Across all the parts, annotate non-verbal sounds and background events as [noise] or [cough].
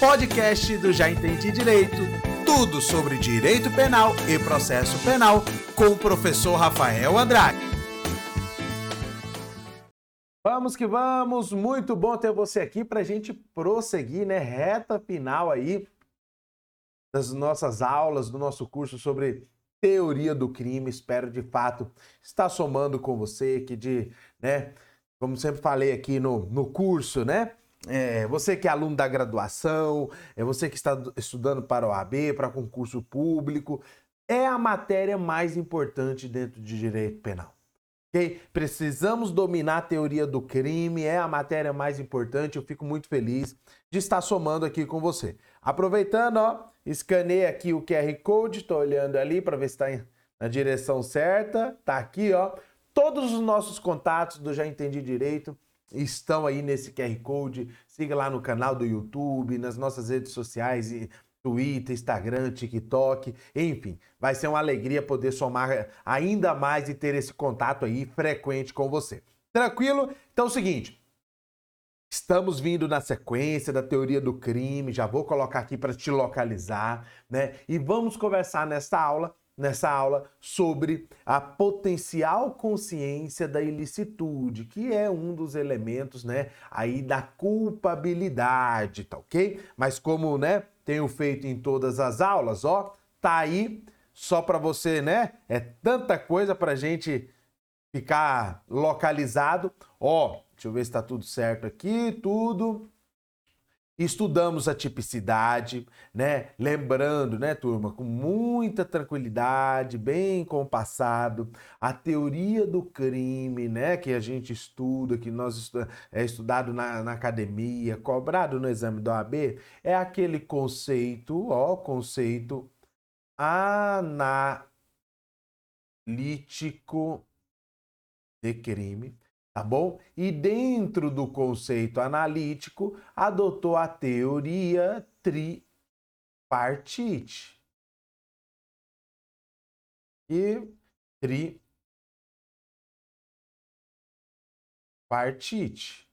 podcast do Já Entendi Direito. Tudo sobre direito penal e processo penal com o professor Rafael Andrade. Vamos que vamos, muito bom ter você aqui para a gente prosseguir, né? Reta final aí das nossas aulas, do nosso curso sobre teoria do crime. Espero de fato estar somando com você, que de, né? Como sempre falei aqui no, no curso, né? É, você que é aluno da graduação, é você que está estudando para o AB, para concurso público, é a matéria mais importante dentro de direito penal. Okay? Precisamos dominar a teoria do crime, é a matéria mais importante. Eu fico muito feliz de estar somando aqui com você. Aproveitando, ó, escanei aqui o QR Code, estou olhando ali para ver se está na direção certa. Tá aqui, ó. Todos os nossos contatos do Já Entendi Direito estão aí nesse QR Code. Siga lá no canal do YouTube, nas nossas redes sociais, Twitter, Instagram, TikTok, enfim, vai ser uma alegria poder somar ainda mais e ter esse contato aí frequente com você. Tranquilo? Então é o seguinte, Estamos vindo na sequência da teoria do crime, já vou colocar aqui para te localizar, né? E vamos conversar nesta aula nessa aula sobre a potencial consciência da ilicitude, que é um dos elementos, né, aí da culpabilidade, tá OK? Mas como, né, tenho feito em todas as aulas, ó, tá aí só para você, né? É tanta coisa pra gente ficar localizado. Ó, deixa eu ver se tá tudo certo aqui, tudo Estudamos a tipicidade, né? Lembrando, né, turma, com muita tranquilidade, bem compassado, a teoria do crime, né, que a gente estuda, que nós é estudado na, na academia, cobrado no exame do AB, é aquele conceito, ó, conceito analítico de crime tá bom? E dentro do conceito analítico, adotou a teoria tripartite. E tripartite.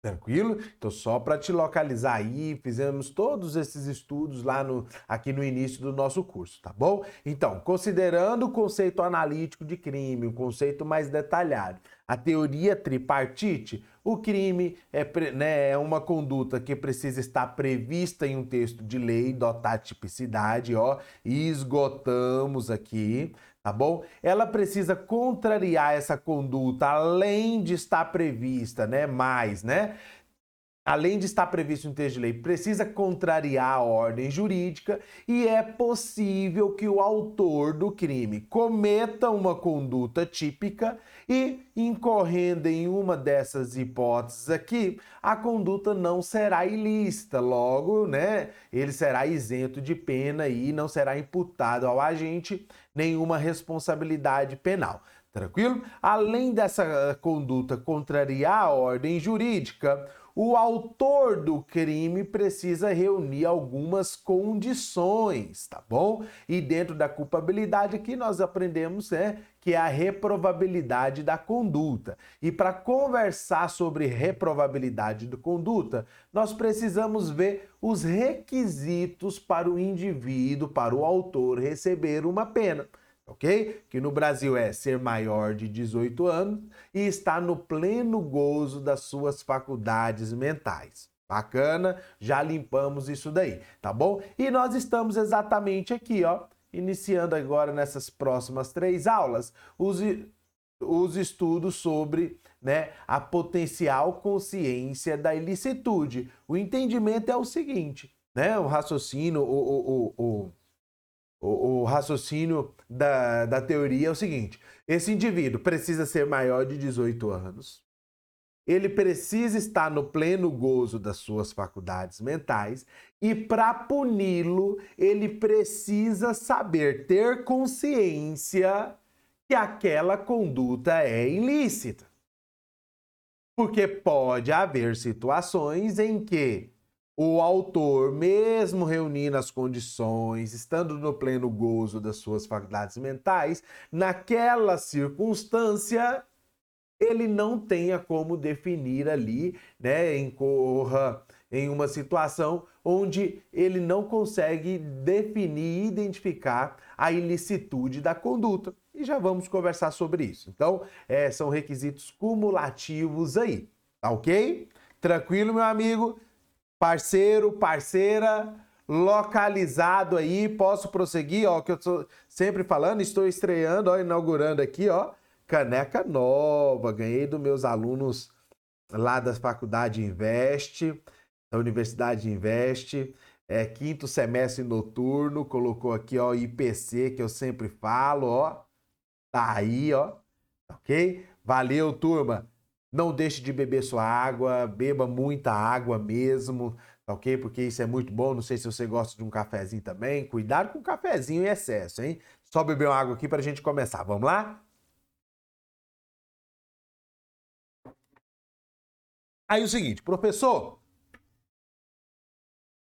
Tranquilo? Então, só para te localizar aí, fizemos todos esses estudos lá no, aqui no início do nosso curso, tá bom? Então, considerando o conceito analítico de crime, um conceito mais detalhado, a teoria tripartite, o crime é, né, é uma conduta que precisa estar prevista em um texto de lei, dotar tipicidade, ó, esgotamos aqui tá bom? Ela precisa contrariar essa conduta além de estar prevista, né? Mais, né? além de estar previsto em texto de lei, precisa contrariar a ordem jurídica e é possível que o autor do crime cometa uma conduta típica e, incorrendo em uma dessas hipóteses aqui, a conduta não será ilícita. Logo, né, ele será isento de pena e não será imputado ao agente nenhuma responsabilidade penal. Tranquilo? Além dessa conduta contrariar a ordem jurídica, o autor do crime precisa reunir algumas condições, tá bom? E dentro da culpabilidade aqui nós aprendemos né, que é a reprovabilidade da conduta. E para conversar sobre reprovabilidade da conduta, nós precisamos ver os requisitos para o indivíduo, para o autor receber uma pena ok? Que no Brasil é ser maior de 18 anos e estar no pleno gozo das suas faculdades mentais. Bacana, já limpamos isso daí, tá bom? E nós estamos exatamente aqui, ó, iniciando agora nessas próximas três aulas os, os estudos sobre né, a potencial consciência da ilicitude. O entendimento é o seguinte, né? O raciocínio, o, o, o, o o, o raciocínio da, da teoria é o seguinte: esse indivíduo precisa ser maior de 18 anos, ele precisa estar no pleno gozo das suas faculdades mentais e para puni-lo, ele precisa saber ter consciência que aquela conduta é ilícita. Porque pode haver situações em que o autor, mesmo reunindo as condições, estando no pleno gozo das suas faculdades mentais, naquela circunstância ele não tenha como definir ali, né, incorra em uma situação onde ele não consegue definir e identificar a ilicitude da conduta. E já vamos conversar sobre isso. Então, é, são requisitos cumulativos aí, tá ok? Tranquilo, meu amigo? Parceiro, parceira, localizado aí, posso prosseguir, ó, que eu tô sempre falando, estou estreando, ó, inaugurando aqui, ó, caneca nova, ganhei dos meus alunos lá da Faculdade Investe, da Universidade Investe, é, quinto semestre noturno, colocou aqui, ó, IPC, que eu sempre falo, ó, tá aí, ó, ok? Valeu, turma! Não deixe de beber sua água, beba muita água mesmo, tá ok? Porque isso é muito bom. Não sei se você gosta de um cafezinho também. Cuidado com o cafezinho em excesso, hein? Só beber uma água aqui para a gente começar. Vamos lá? Aí o seguinte, professor,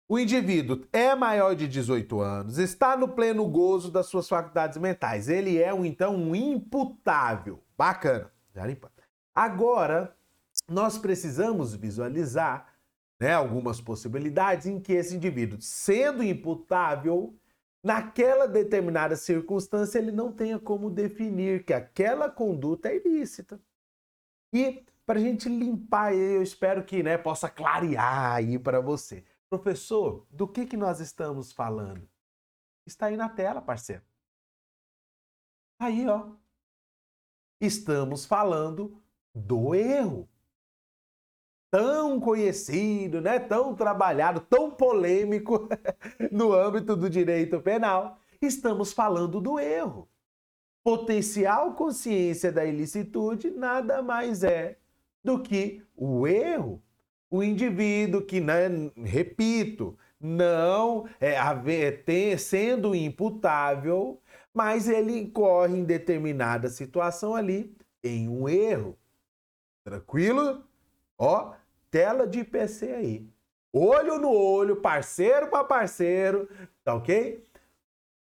o indivíduo é maior de 18 anos, está no pleno gozo das suas faculdades mentais. Ele é, então, um imputável. Bacana. Já limpa. Agora, nós precisamos visualizar né, algumas possibilidades em que esse indivíduo, sendo imputável, naquela determinada circunstância, ele não tenha como definir que aquela conduta é ilícita. E para a gente limpar, eu espero que né, possa clarear aí para você. Professor, do que, que nós estamos falando? Está aí na tela, parceiro. Aí, ó. Estamos falando do erro. Tão conhecido, né? tão trabalhado, tão polêmico [laughs] no âmbito do direito penal. Estamos falando do erro. Potencial consciência da ilicitude nada mais é do que o erro. O indivíduo que, né, repito, não é, tem, sendo imputável, mas ele incorre em determinada situação ali em um erro. Tranquilo? Ó, tela de PC aí. Olho no olho, parceiro para parceiro, tá ok?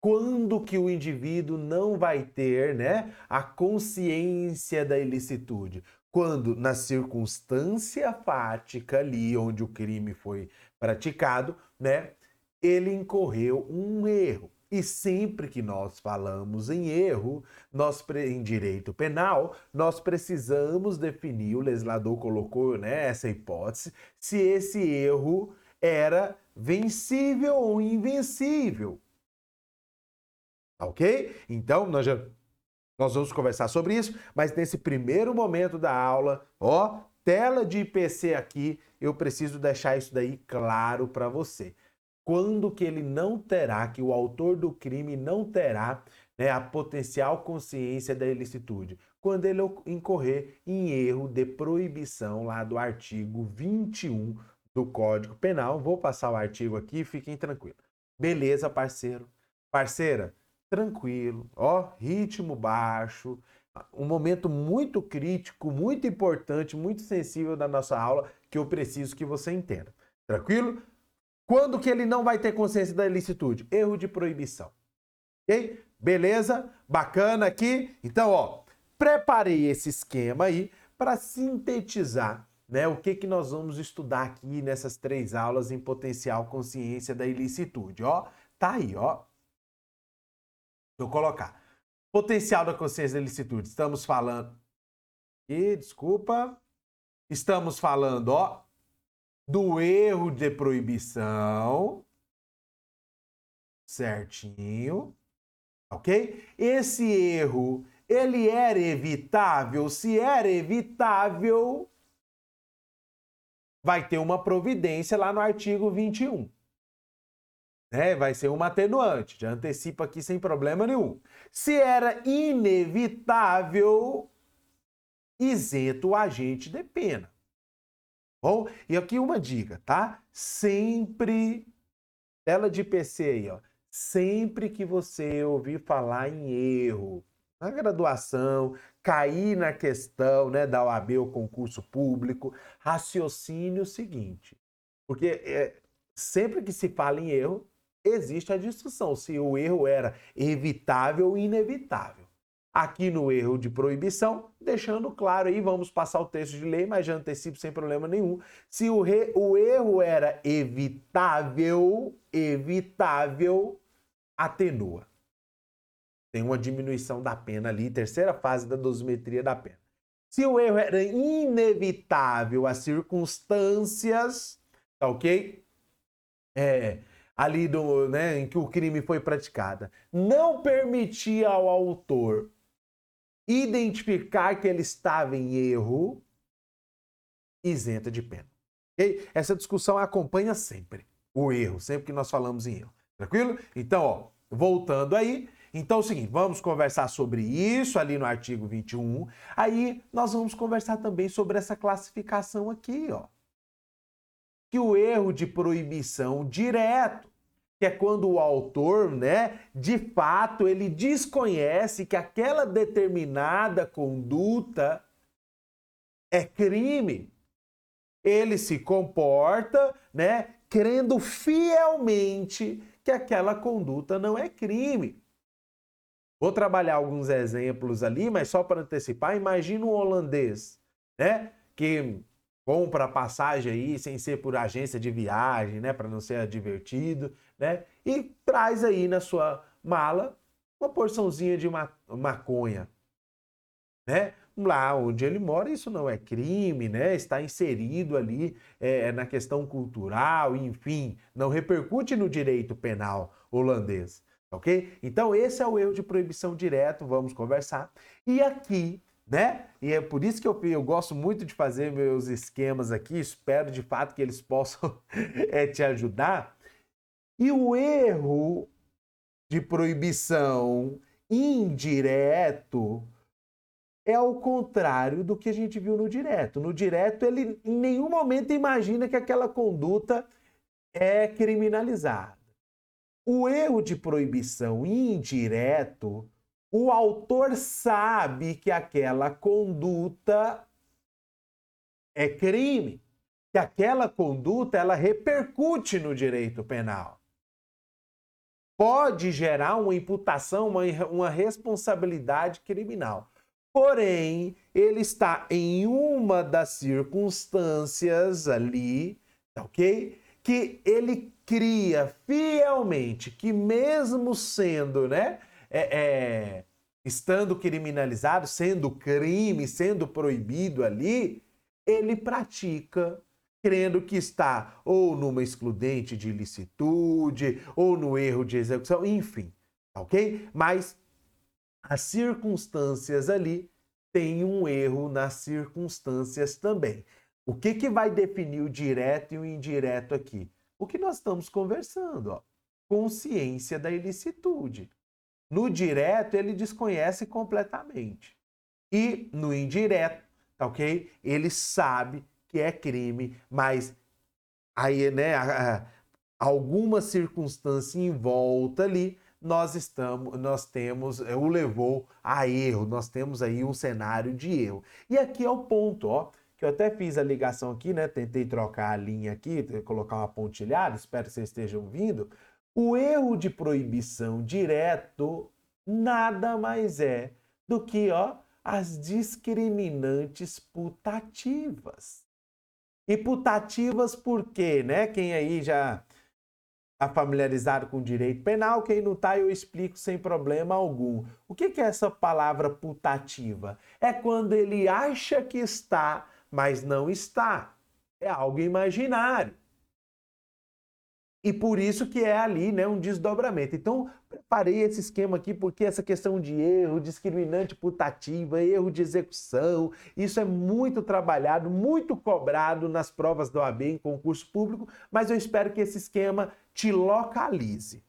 Quando que o indivíduo não vai ter, né, a consciência da ilicitude? quando na circunstância fática ali onde o crime foi praticado, né, ele incorreu um erro. E sempre que nós falamos em erro, nós em direito penal, nós precisamos definir, o legislador colocou né, essa hipótese, se esse erro era vencível ou invencível. Ok? Então, nós já nós vamos conversar sobre isso, mas nesse primeiro momento da aula, ó, tela de IPC aqui, eu preciso deixar isso daí claro para você. Quando que ele não terá, que o autor do crime não terá né, a potencial consciência da ilicitude? Quando ele incorrer em erro de proibição lá do artigo 21 do Código Penal. Vou passar o artigo aqui, fiquem tranquilos. Beleza, parceiro? Parceira, tranquilo, ó, ritmo baixo, um momento muito crítico, muito importante, muito sensível da nossa aula que eu preciso que você entenda. Tranquilo? Quando que ele não vai ter consciência da ilicitude? Erro de proibição. Ok? Beleza? Bacana aqui? Então, ó, preparei esse esquema aí para sintetizar né, o que, que nós vamos estudar aqui nessas três aulas em potencial consciência da ilicitude. Ó, tá aí, ó. Eu colocar. Potencial da consciência da ilicitude. Estamos falando. E, desculpa. Estamos falando, ó, do erro de proibição. Certinho. Ok? Esse erro, ele era evitável? Se era evitável, vai ter uma providência lá no artigo 21 né? Vai ser uma atenuante, já antecipa aqui sem problema nenhum. Se era inevitável, isento o agente de pena. Bom, e aqui uma dica, tá? Sempre, tela de PC aí, ó. Sempre que você ouvir falar em erro na graduação, cair na questão né, da OAB ou concurso público, raciocine o seguinte. Porque é, sempre que se fala em erro, existe a discussão se o erro era evitável ou inevitável. Aqui no erro de proibição, deixando claro aí, vamos passar o texto de lei, mas já antecipo sem problema nenhum. Se o, re, o erro era evitável, evitável, atenua. Tem uma diminuição da pena ali, terceira fase da dosimetria da pena. Se o erro era inevitável, as circunstâncias, tá ok? É, ali do, né, em que o crime foi praticado, não permitia ao autor identificar que ele estava em erro, isenta de pena. Okay? Essa discussão acompanha sempre o erro, sempre que nós falamos em erro. Tranquilo? Então, ó, voltando aí. Então é o seguinte, vamos conversar sobre isso ali no artigo 21. Aí nós vamos conversar também sobre essa classificação aqui, ó. Que o erro de proibição direto que é quando o autor, né, de fato, ele desconhece que aquela determinada conduta é crime. Ele se comporta, né, crendo fielmente que aquela conduta não é crime. Vou trabalhar alguns exemplos ali, mas só para antecipar, imagina um holandês, né, que compra passagem aí sem ser por agência de viagem, né, para não ser divertido, né? E traz aí na sua mala uma porçãozinha de maconha, né? Lá onde ele mora, isso não é crime, né? Está inserido ali é, na questão cultural, enfim, não repercute no direito penal holandês, ok? Então esse é o erro de proibição direto, vamos conversar. E aqui né? E é por isso que eu, eu gosto muito de fazer meus esquemas aqui, espero de fato que eles possam [laughs] é, te ajudar. E o erro de proibição indireto é ao contrário do que a gente viu no direto. No direto, ele em nenhum momento imagina que aquela conduta é criminalizada. O erro de proibição indireto o autor sabe que aquela conduta é crime, que aquela conduta ela repercute no direito penal. Pode gerar uma imputação, uma, uma responsabilidade criminal. Porém, ele está em uma das circunstâncias ali, tá ok? Que ele cria fielmente que, mesmo sendo, né? é, é, estando criminalizado, sendo crime, sendo proibido ali, ele pratica crendo que está ou numa excludente de ilicitude, ou no erro de execução, enfim, ok? Mas as circunstâncias ali têm um erro nas circunstâncias também. O que, que vai definir o direto e o indireto aqui? O que nós estamos conversando, ó. Consciência da ilicitude. No direto, ele desconhece completamente. E no indireto, tá ok? Ele sabe que é crime, mas aí, né, alguma circunstância em volta ali, nós estamos, nós temos, é, o levou a erro, nós temos aí um cenário de erro. E aqui é o ponto, ó, que eu até fiz a ligação aqui, né, tentei trocar a linha aqui, colocar uma pontilhada, espero que vocês estejam vindo, o erro de proibição direto nada mais é do que ó, as discriminantes putativas. E putativas por quê, né? Quem aí já está familiarizado com direito penal, quem não está, eu explico sem problema algum. O que, que é essa palavra putativa? É quando ele acha que está, mas não está. É algo imaginário. E por isso que é ali né, um desdobramento. Então, preparei esse esquema aqui porque essa questão de erro, discriminante putativa, erro de execução, isso é muito trabalhado, muito cobrado nas provas da OAB em concurso público, mas eu espero que esse esquema te localize.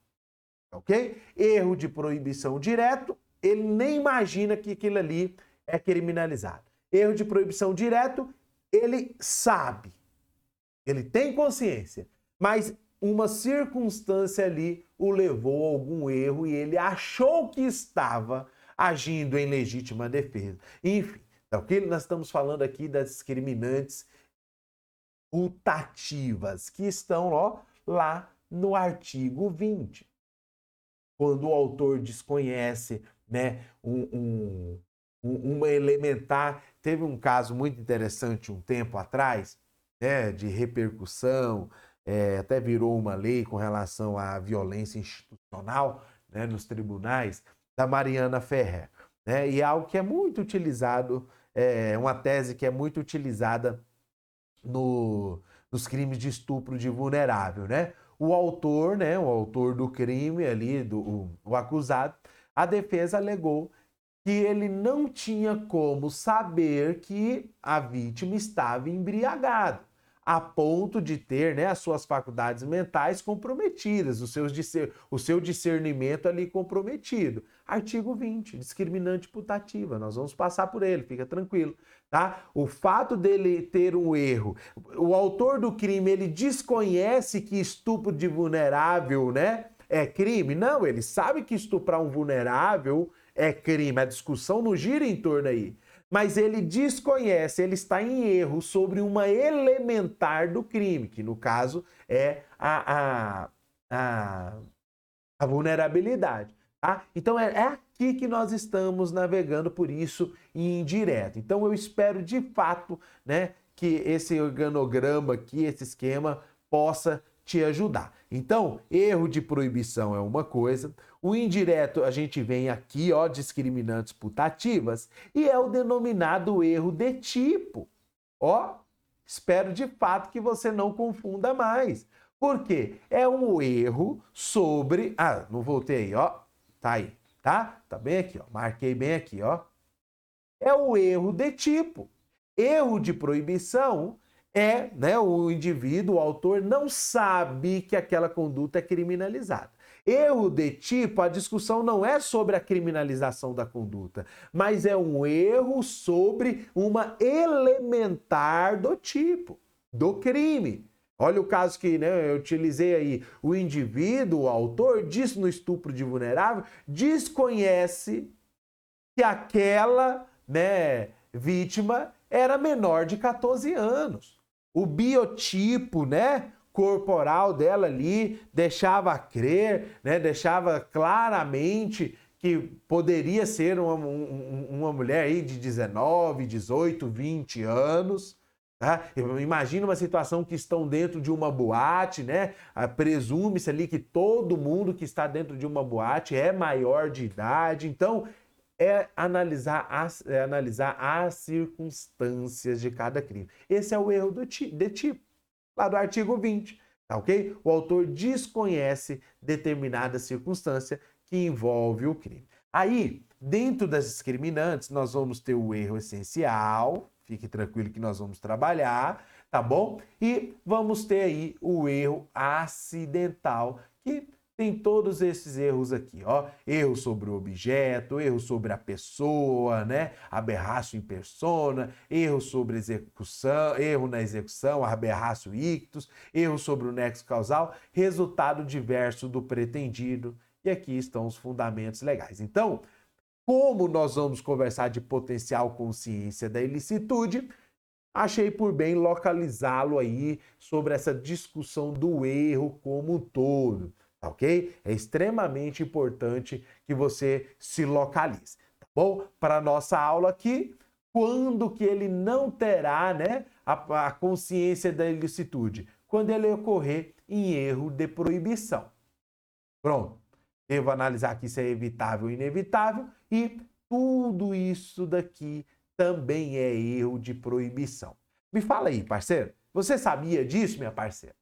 Ok? Erro de proibição direto, ele nem imagina que aquilo ali é criminalizado. Erro de proibição direto, ele sabe, ele tem consciência, mas uma circunstância ali o levou a algum erro e ele achou que estava agindo em legítima defesa. Enfim, é o que nós estamos falando aqui das discriminantes putativas que estão ó, lá no artigo 20. Quando o autor desconhece né, um, um, uma elementar. Teve um caso muito interessante um tempo atrás, né, de repercussão, é, até virou uma lei com relação à violência institucional né, nos tribunais, da Mariana Ferrer. Né, e é algo que é muito utilizado, é uma tese que é muito utilizada no, nos crimes de estupro de vulnerável. Né? O autor, né, o autor do crime ali, do, o, o acusado, a defesa alegou que ele não tinha como saber que a vítima estava embriagada, a ponto de ter né, as suas faculdades mentais comprometidas, os seus o seu discernimento ali comprometido. Artigo 20, discriminante putativa. Nós vamos passar por ele, fica tranquilo. Tá? O fato dele ter um erro, o autor do crime ele desconhece que estupro de vulnerável, né, é crime? Não, ele sabe que estuprar um vulnerável é crime. A discussão não gira em torno aí. Mas ele desconhece, ele está em erro sobre uma elementar do crime, que no caso é a, a, a, a vulnerabilidade. Tá? Então é, é aqui que nós estamos navegando por isso indireto. Então eu espero de fato né, que esse organograma aqui, esse esquema, possa te ajudar. Então, erro de proibição é uma coisa, o indireto a gente vem aqui, ó, discriminantes putativas, e é o denominado erro de tipo. Ó, espero de fato que você não confunda mais. Por quê? É um erro sobre. Ah, não voltei ó. Tá aí, tá? Tá bem aqui, ó. Marquei bem aqui, ó. É o erro de tipo. Erro de proibição é, né, o indivíduo, o autor, não sabe que aquela conduta é criminalizada. Erro de tipo, a discussão não é sobre a criminalização da conduta, mas é um erro sobre uma elementar do tipo, do crime. Olha o caso que né, eu utilizei aí. O indivíduo, o autor, diz no estupro de vulnerável, desconhece que aquela né, vítima era menor de 14 anos o biotipo, né? corporal dela ali deixava crer, né, deixava claramente que poderia ser uma, uma mulher aí de 19, 18, 20 anos. Tá? Imagina uma situação que estão dentro de uma boate, né? Presume-se ali que todo mundo que está dentro de uma boate é maior de idade. Então, é analisar as, é analisar as circunstâncias de cada crime. Esse é o erro do ti, de tipo, lá do artigo 20, tá ok? O autor desconhece determinada circunstância que envolve o crime. Aí, dentro das discriminantes, nós vamos ter o erro essencial, fique tranquilo que nós vamos trabalhar, tá bom? E vamos ter aí o erro acidental, que tem todos esses erros aqui, ó. Erro sobre o objeto, erro sobre a pessoa, né? Aberraço em persona, erro sobre execução, erro na execução, aberraço ictus, erro sobre o nexo causal, resultado diverso do pretendido. E aqui estão os fundamentos legais. Então, como nós vamos conversar de potencial consciência da ilicitude, achei por bem localizá-lo aí sobre essa discussão do erro como um todo tá ok? É extremamente importante que você se localize, tá bom? Para nossa aula aqui, quando que ele não terá né, a, a consciência da ilicitude? Quando ele ocorrer em erro de proibição. Pronto. Devo analisar aqui se é evitável ou inevitável e tudo isso daqui também é erro de proibição. Me fala aí, parceiro. Você sabia disso, minha parceira?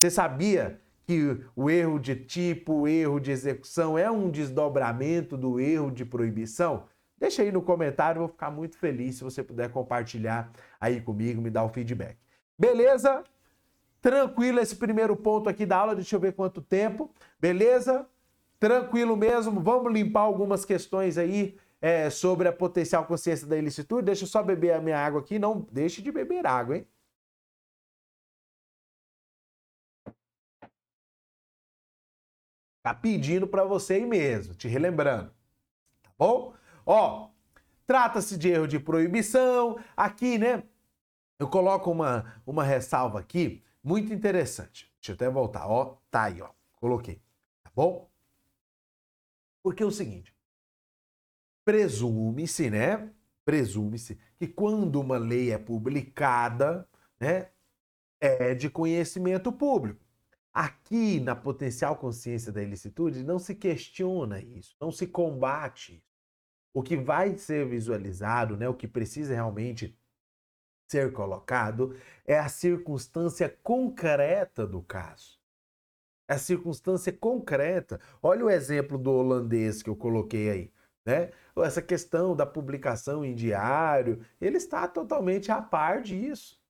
Você sabia que o erro de tipo, o erro de execução é um desdobramento do erro de proibição? Deixa aí no comentário, vou ficar muito feliz se você puder compartilhar aí comigo, me dar o feedback. Beleza? Tranquilo esse primeiro ponto aqui da aula, deixa eu ver quanto tempo. Beleza? Tranquilo mesmo, vamos limpar algumas questões aí é, sobre a potencial consciência da ilicitude. Deixa eu só beber a minha água aqui, não deixe de beber água, hein? Tá pedindo para você aí mesmo, te relembrando. Tá bom? Ó, trata-se de erro de proibição. Aqui, né? Eu coloco uma, uma ressalva aqui muito interessante. Deixa eu até voltar. Ó, tá aí, ó. Coloquei. Tá bom? Porque é o seguinte: presume-se, né? Presume-se que quando uma lei é publicada, né, é de conhecimento público. Aqui, na potencial consciência da ilicitude, não se questiona isso, não se combate. O que vai ser visualizado, né, o que precisa realmente ser colocado, é a circunstância concreta do caso. A circunstância concreta. Olha o exemplo do holandês que eu coloquei aí. Né? Essa questão da publicação em diário, ele está totalmente a par disso.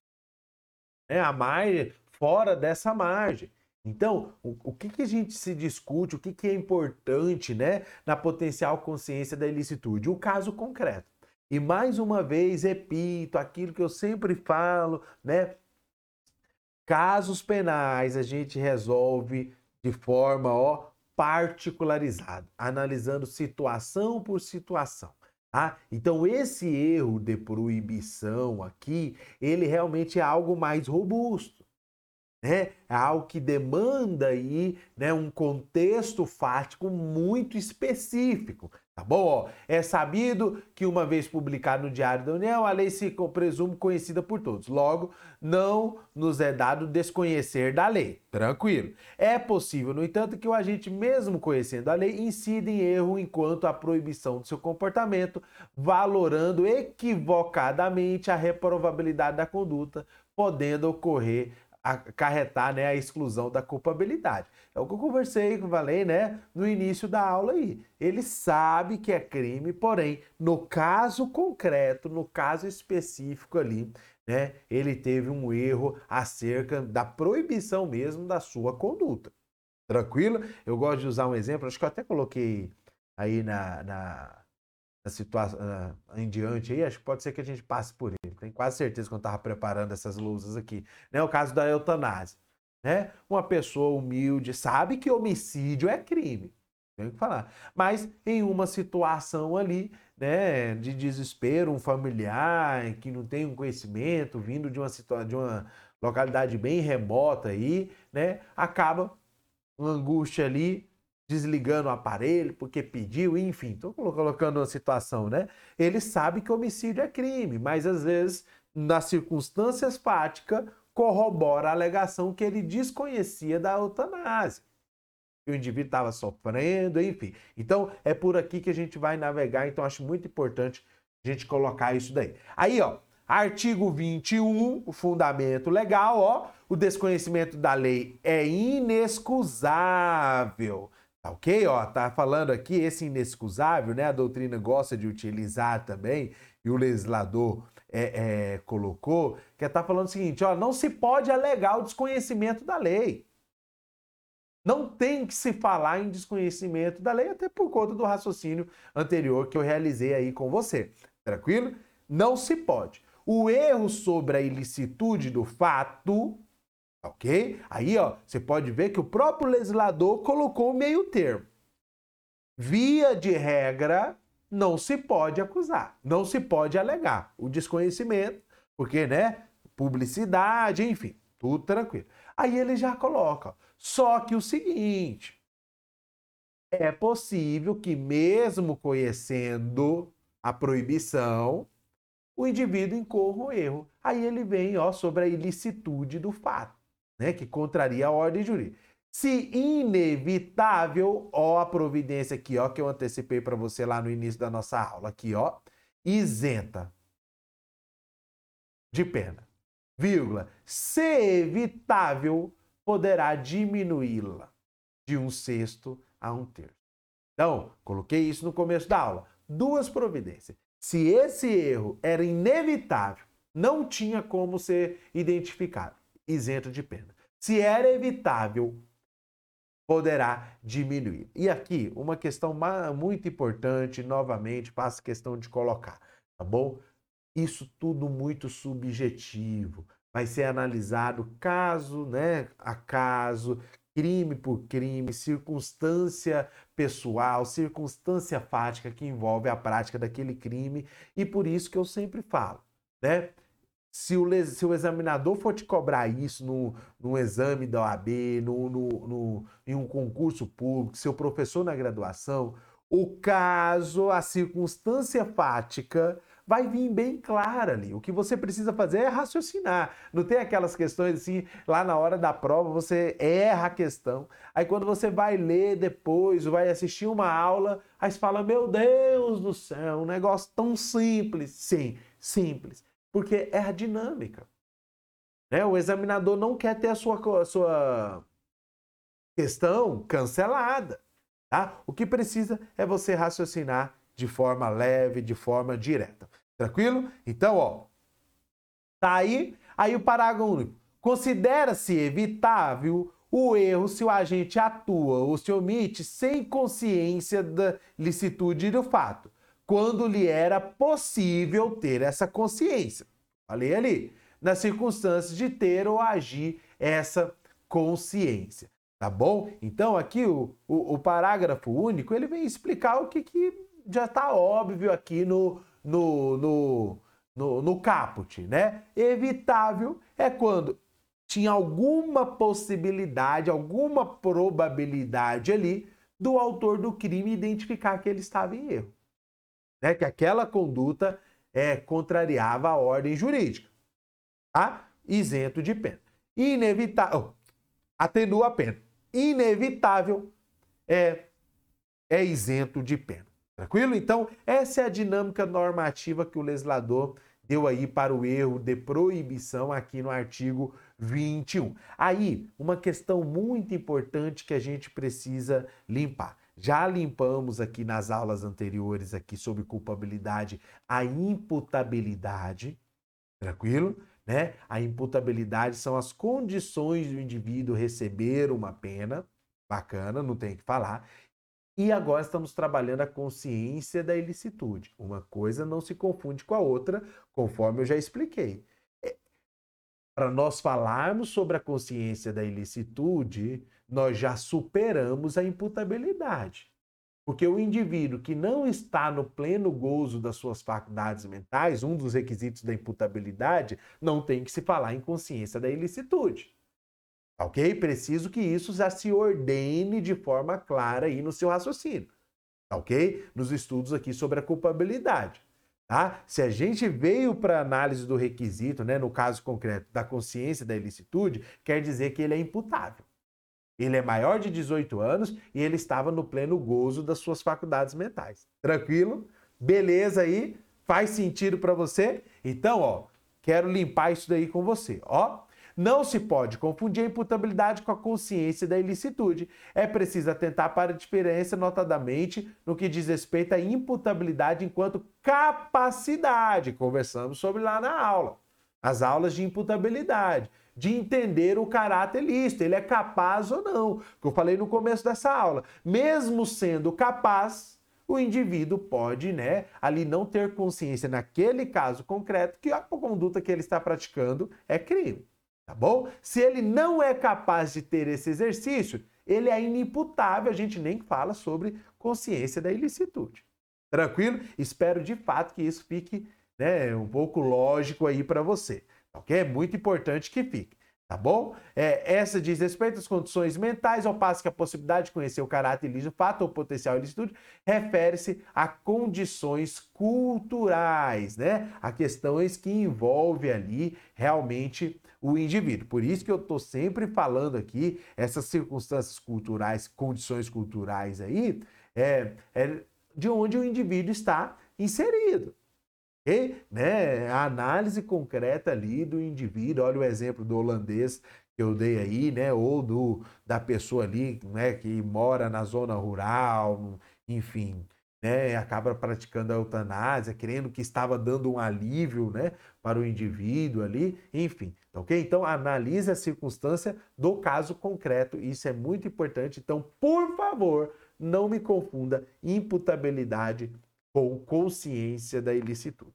É a margem, fora dessa margem. Então, o, o que, que a gente se discute, o que, que é importante né, na potencial consciência da ilicitude? O caso concreto. E mais uma vez, repito aquilo que eu sempre falo, né? Casos penais a gente resolve de forma ó, particularizada, analisando situação por situação. Tá? Então, esse erro de proibição aqui, ele realmente é algo mais robusto né? É algo que demanda aí, né, um contexto fático muito específico, tá bom? É sabido que uma vez publicado no Diário da União, a lei se presume conhecida por todos. Logo, não nos é dado desconhecer da lei. Tranquilo. É possível, no entanto, que o agente, mesmo conhecendo a lei, incida em erro enquanto a proibição do seu comportamento, valorando equivocadamente a reprovabilidade da conduta, podendo ocorrer acarretar né, a exclusão da culpabilidade. É o que eu conversei, com o falei né, no início da aula aí. Ele sabe que é crime, porém, no caso concreto, no caso específico ali, né, ele teve um erro acerca da proibição mesmo da sua conduta. Tranquilo? Eu gosto de usar um exemplo, acho que eu até coloquei aí na, na na situação em diante aí, acho que pode ser que a gente passe por ele. Tenho quase certeza quando estava preparando essas luzes aqui. Né? O caso da eutanásia. Né? Uma pessoa humilde sabe que homicídio é crime. Tenho que falar. Mas em uma situação ali, né, de desespero, um familiar que não tem um conhecimento, vindo de uma situação, de uma localidade bem remota aí, né, acaba uma angústia ali, desligando o aparelho porque pediu, enfim, estou colocando uma situação, né? Ele sabe que homicídio é crime, mas às vezes, nas circunstâncias fáticas, corrobora a alegação que ele desconhecia da eutanásia. O indivíduo estava sofrendo, enfim. Então, é por aqui que a gente vai navegar, então acho muito importante a gente colocar isso daí. Aí, ó, artigo 21, o fundamento legal, ó, o desconhecimento da lei é inexcusável. Tá ok? Ó, tá falando aqui esse inexcusável, né? A doutrina gosta de utilizar também, e o legislador é, é, colocou, que tá falando o seguinte: ó, não se pode alegar o desconhecimento da lei. Não tem que se falar em desconhecimento da lei, até por conta do raciocínio anterior que eu realizei aí com você. Tranquilo? Não se pode. O erro sobre a ilicitude do fato Ok? Aí, ó, você pode ver que o próprio legislador colocou o meio termo. Via de regra, não se pode acusar, não se pode alegar o desconhecimento, porque, né, publicidade, enfim, tudo tranquilo. Aí ele já coloca, só que o seguinte, é possível que mesmo conhecendo a proibição, o indivíduo incorra o erro. Aí ele vem, ó, sobre a ilicitude do fato né, que contraria a ordem jurídica. Se inevitável, ó a providência aqui, ó, que eu antecipei para você lá no início da nossa aula, aqui, ó, isenta de pena, vírgula, se evitável, poderá diminuí-la de um sexto a um terço. Então, coloquei isso no começo da aula. Duas providências. Se esse erro era inevitável, não tinha como ser identificado isento de pena. Se era evitável, poderá diminuir. E aqui, uma questão muito importante, novamente, faço questão de colocar, tá bom? Isso tudo muito subjetivo. Vai ser analisado caso né, a caso, crime por crime, circunstância pessoal, circunstância fática que envolve a prática daquele crime. E por isso que eu sempre falo, né? Se o, se o examinador for te cobrar isso no, no exame da OAB, no, no, no, em um concurso público, seu professor na graduação, o caso, a circunstância fática vai vir bem clara ali. O que você precisa fazer é raciocinar. Não tem aquelas questões assim, lá na hora da prova você erra a questão. Aí quando você vai ler depois, vai assistir uma aula, aí você fala: Meu Deus do céu, um negócio tão simples. Sim, simples. Porque é a dinâmica. Né? O examinador não quer ter a sua, a sua questão cancelada. Tá? O que precisa é você raciocinar de forma leve, de forma direta. Tranquilo? Então, ó, tá aí, aí o parágrafo único. Considera-se evitável o erro se o agente atua ou se omite sem consciência da licitude do fato, quando lhe era possível ter essa consciência. Falei ali, nas circunstâncias de ter ou agir essa consciência. Tá bom? Então, aqui o, o, o parágrafo único ele vem explicar o que, que já está óbvio aqui no, no, no, no, no caput, né? Evitável é quando tinha alguma possibilidade, alguma probabilidade ali do autor do crime identificar que ele estava em erro. Né? Que aquela conduta é, contrariava a ordem jurídica. Tá? Isento de pena. Inevitável. Oh, atenua a pena. Inevitável é, é isento de pena. Tranquilo? Então, essa é a dinâmica normativa que o legislador deu aí para o erro de proibição aqui no artigo 21. Aí, uma questão muito importante que a gente precisa limpar. Já limpamos aqui nas aulas anteriores aqui sobre culpabilidade a imputabilidade, tranquilo? Né? A imputabilidade são as condições do indivíduo receber uma pena, bacana, não tem que falar. E agora estamos trabalhando a consciência da ilicitude. Uma coisa não se confunde com a outra, conforme eu já expliquei. Para nós falarmos sobre a consciência da ilicitude, nós já superamos a imputabilidade. Porque o indivíduo que não está no pleno gozo das suas faculdades mentais, um dos requisitos da imputabilidade, não tem que se falar em consciência da ilicitude. Ok? Preciso que isso já se ordene de forma clara aí no seu raciocínio. Ok? Nos estudos aqui sobre a culpabilidade. Tá? Se a gente veio para análise do requisito, né, no caso concreto da consciência da ilicitude, quer dizer que ele é imputável. Ele é maior de 18 anos e ele estava no pleno gozo das suas faculdades mentais. Tranquilo? Beleza aí? Faz sentido para você? Então, ó, quero limpar isso daí com você. Ó, não se pode confundir a imputabilidade com a consciência da ilicitude. É preciso atentar para a diferença, notadamente, no que diz respeito à imputabilidade enquanto capacidade. Conversamos sobre lá na aula. As aulas de imputabilidade de entender o caráter lícito, ele é capaz ou não, que eu falei no começo dessa aula. Mesmo sendo capaz, o indivíduo pode, né, ali não ter consciência naquele caso concreto que a conduta que ele está praticando é crime tá bom? Se ele não é capaz de ter esse exercício, ele é inimputável, a gente nem fala sobre consciência da ilicitude. Tranquilo? Espero de fato que isso fique né, um pouco lógico aí para você, ok? É muito importante que fique tá bom? É, essa diz respeito às condições mentais, ao passo que a possibilidade de conhecer o caráter ilícito, fato ou potencial ilicitude, refere-se a condições culturais, né? A questões que envolvem ali realmente o indivíduo. Por isso que eu estou sempre falando aqui, essas circunstâncias culturais, condições culturais aí, é, é de onde o indivíduo está inserido. E, né, a análise concreta ali do indivíduo, olha o exemplo do holandês que eu dei aí, né, ou do da pessoa ali, né, que mora na zona rural, enfim, né, acaba praticando a eutanásia, querendo que estava dando um alívio, né, para o indivíduo ali, enfim, ok? Então analise a circunstância do caso concreto, isso é muito importante. Então, por favor, não me confunda imputabilidade com consciência da ilicitude.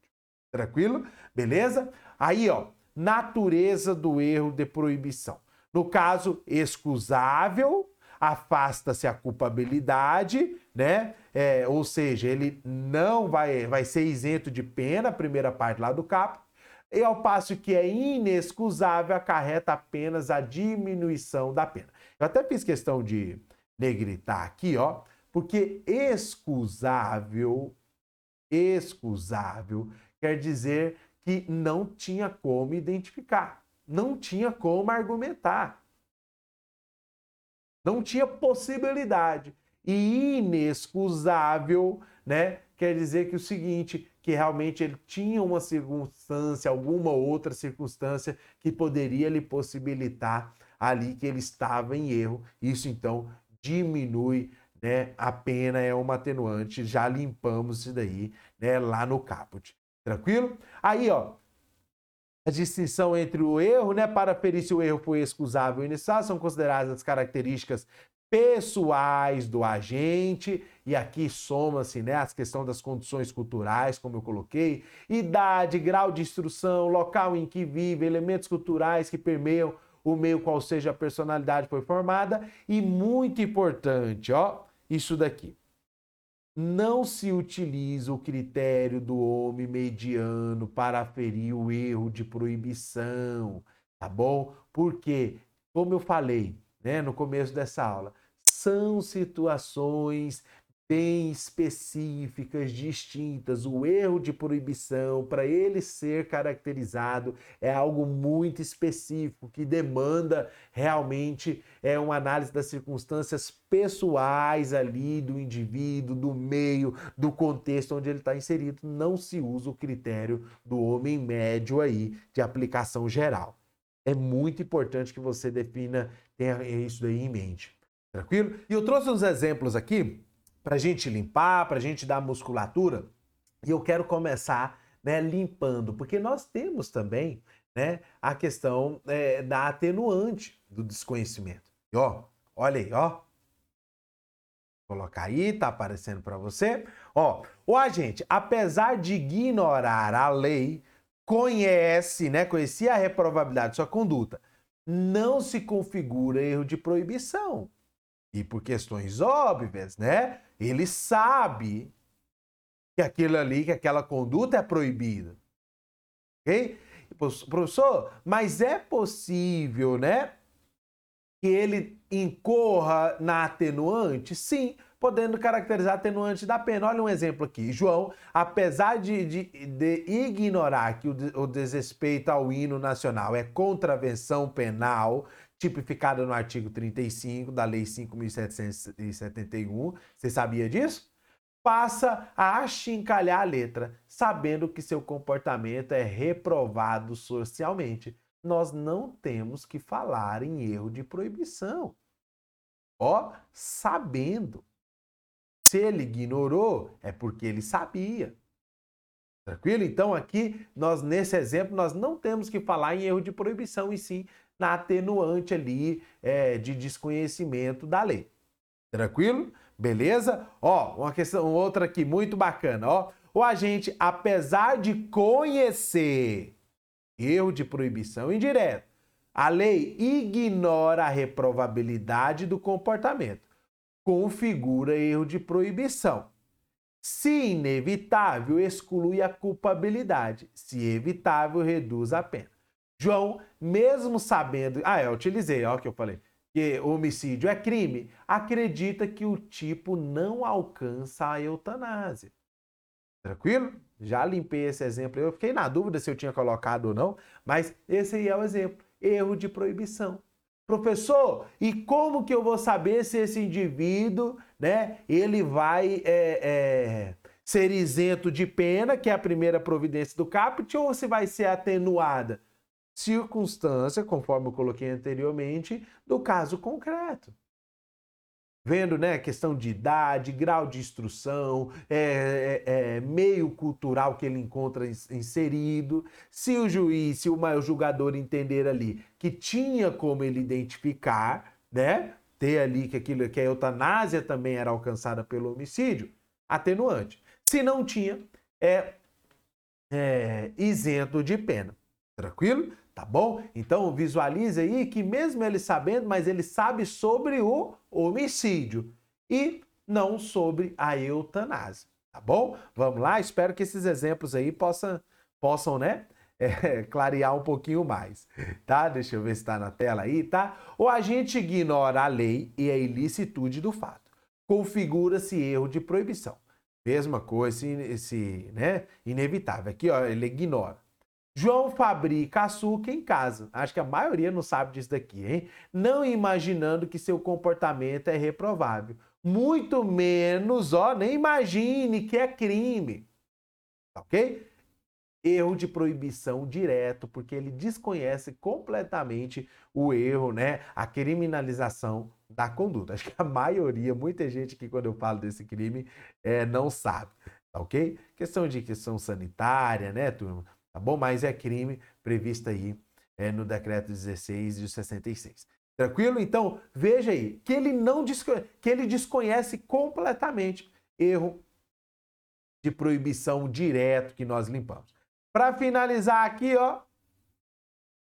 Tranquilo? Beleza? Aí, ó, natureza do erro de proibição. No caso, excusável, afasta-se a culpabilidade, né? É, ou seja, ele não vai, vai ser isento de pena, a primeira parte lá do capo, e ao passo que é inexcusável, acarreta apenas a diminuição da pena. Eu até fiz questão de negritar aqui, ó, Porque excusável, excusável, quer dizer que não tinha como identificar, não tinha como argumentar, não tinha possibilidade. E inexcusável, né? Quer dizer que o seguinte, que realmente ele tinha uma circunstância, alguma outra circunstância que poderia lhe possibilitar ali que ele estava em erro. Isso então diminui né, a pena, é uma atenuante, já limpamos isso daí né, lá no caput. Tranquilo? Aí, ó, a distinção entre o erro, né, para ferir se o erro foi excusável ou inicial, são consideradas as características pessoais do agente, e aqui soma-se né, as questões das condições culturais, como eu coloquei, idade, grau de instrução, local em que vive, elementos culturais que permeiam o meio qual seja a personalidade foi formada, e muito importante, ó, isso daqui. Não se utiliza o critério do homem mediano para aferir o erro de proibição, tá bom? Porque, como eu falei, né, no começo dessa aula, são situações bem específicas, distintas. O erro de proibição, para ele ser caracterizado, é algo muito específico que demanda realmente é uma análise das circunstâncias pessoais ali do indivíduo, do meio, do contexto onde ele está inserido. Não se usa o critério do homem médio aí de aplicação geral. É muito importante que você defina, tenha isso daí em mente. Tranquilo? E eu trouxe uns exemplos aqui para a gente limpar, para a gente dar musculatura. E eu quero começar né, limpando, porque nós temos também né, a questão é, da atenuante do desconhecimento. E ó, olha aí, ó. Colocar aí, tá aparecendo para você. Ó, o agente, apesar de ignorar a lei, conhece, né, conhecia a reprovabilidade de sua conduta, não se configura erro de proibição. E por questões óbvias, né? Ele sabe que aquilo ali, que aquela conduta é proibida. Ok? Professor, mas é possível, né? Que ele incorra na atenuante? Sim, podendo caracterizar atenuante da pena. Olha um exemplo aqui. João, apesar de, de, de ignorar que o, o desrespeito ao hino nacional é contravenção penal, tipificada no artigo 35 da Lei 5.771. Você sabia disso? Passa a achincalhar a letra, sabendo que seu comportamento é reprovado socialmente. Nós não temos que falar em erro de proibição. Ó, sabendo. Se ele ignorou, é porque ele sabia. Tranquilo? Então, aqui, nós, nesse exemplo, nós não temos que falar em erro de proibição, e sim na atenuante ali é, de desconhecimento da lei. Tranquilo? Beleza? Ó, uma questão, outra aqui muito bacana, ó. O agente, apesar de conhecer erro de proibição indireto, a lei ignora a reprovabilidade do comportamento, configura erro de proibição. Se inevitável, exclui a culpabilidade. Se evitável, reduz a pena. João, mesmo sabendo. Ah, eu utilizei, ó, que eu falei. Que o homicídio é crime, acredita que o tipo não alcança a eutanásia. Tranquilo? Já limpei esse exemplo. Eu fiquei na dúvida se eu tinha colocado ou não, mas esse aí é o exemplo. Erro de proibição. Professor, e como que eu vou saber se esse indivíduo, né, ele vai é, é, ser isento de pena, que é a primeira providência do caput, ou se vai ser atenuada? circunstância, conforme eu coloquei anteriormente, do caso concreto. Vendo né, questão de idade, grau de instrução, é, é, é, meio cultural que ele encontra inserido, se o juiz, se o, o julgador entender ali que tinha como ele identificar, né, ter ali que aquilo que a eutanásia também era alcançada pelo homicídio, atenuante. Se não tinha, é, é isento de pena. Tranquilo? Tá bom? Então visualize aí que mesmo ele sabendo, mas ele sabe sobre o homicídio e não sobre a eutanásia. Tá bom? Vamos lá? Espero que esses exemplos aí possam, possam né? É, [laughs] clarear um pouquinho mais, tá? Deixa eu ver se está na tela aí, tá? O agente ignora a lei e a ilicitude do fato. configura-se erro de proibição. Mesma coisa, esse, esse né, inevitável. Aqui, ó, ele ignora. João fabrica açúcar em casa. Acho que a maioria não sabe disso daqui, hein? Não imaginando que seu comportamento é reprovável. Muito menos, ó, nem imagine que é crime. Ok? Erro de proibição direto, porque ele desconhece completamente o erro, né? A criminalização da conduta. Acho que a maioria, muita gente que quando eu falo desse crime, é, não sabe. Tá ok? Questão de questão sanitária, né, turma? Tá bom? Mas é crime previsto aí é, no decreto 16 de 66. Tranquilo? Então, veja aí, que ele não que ele desconhece completamente erro de proibição direto que nós limpamos. Para finalizar aqui, ó,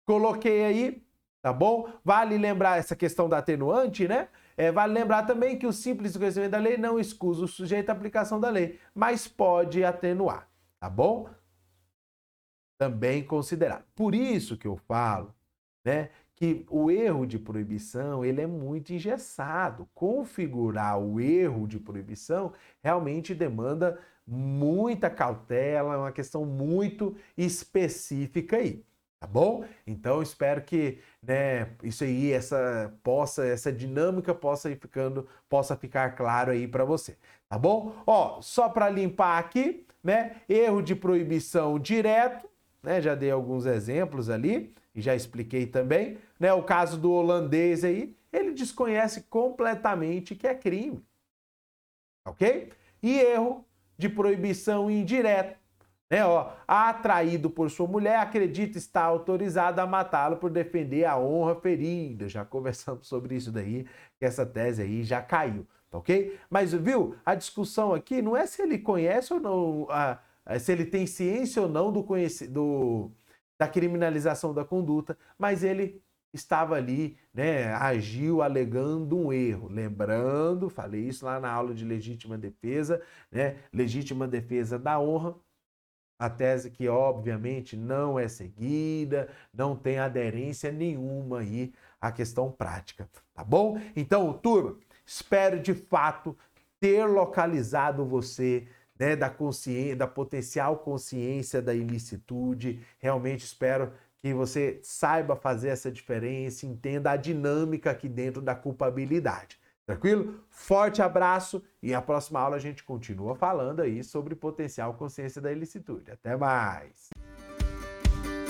coloquei aí, tá bom? Vale lembrar essa questão da atenuante, né? É, vale lembrar também que o simples conhecimento da lei não excusa o sujeito à aplicação da lei, mas pode atenuar, tá bom? Também considerar. Por isso que eu falo, né, que o erro de proibição ele é muito engessado. Configurar o erro de proibição realmente demanda muita cautela, é uma questão muito específica aí, tá bom? Então espero que, né, isso aí, essa possa, essa dinâmica possa ir ficando, possa ficar claro aí para você, tá bom? Ó, só para limpar aqui, né, erro de proibição direto né? Já dei alguns exemplos ali e já expliquei também, né? O caso do holandês aí, ele desconhece completamente que é crime. OK? E erro de proibição indireta, né, ó, atraído por sua mulher, acredita estar autorizado a matá-lo por defender a honra ferida. Já conversamos sobre isso daí, que essa tese aí já caiu, tá ok? Mas viu, a discussão aqui não é se ele conhece ou não a, se ele tem ciência ou não do, do da criminalização da conduta, mas ele estava ali, né, agiu alegando um erro. Lembrando, falei isso lá na aula de legítima defesa, né, legítima defesa da honra, a tese que obviamente não é seguida, não tem aderência nenhuma aí à questão prática, tá bom? Então, turma, espero de fato ter localizado você né, da consciência, da potencial consciência da ilicitude. Realmente espero que você saiba fazer essa diferença, entenda a dinâmica aqui dentro da culpabilidade. Tranquilo? Forte abraço e a próxima aula a gente continua falando aí sobre potencial consciência da ilicitude. Até mais!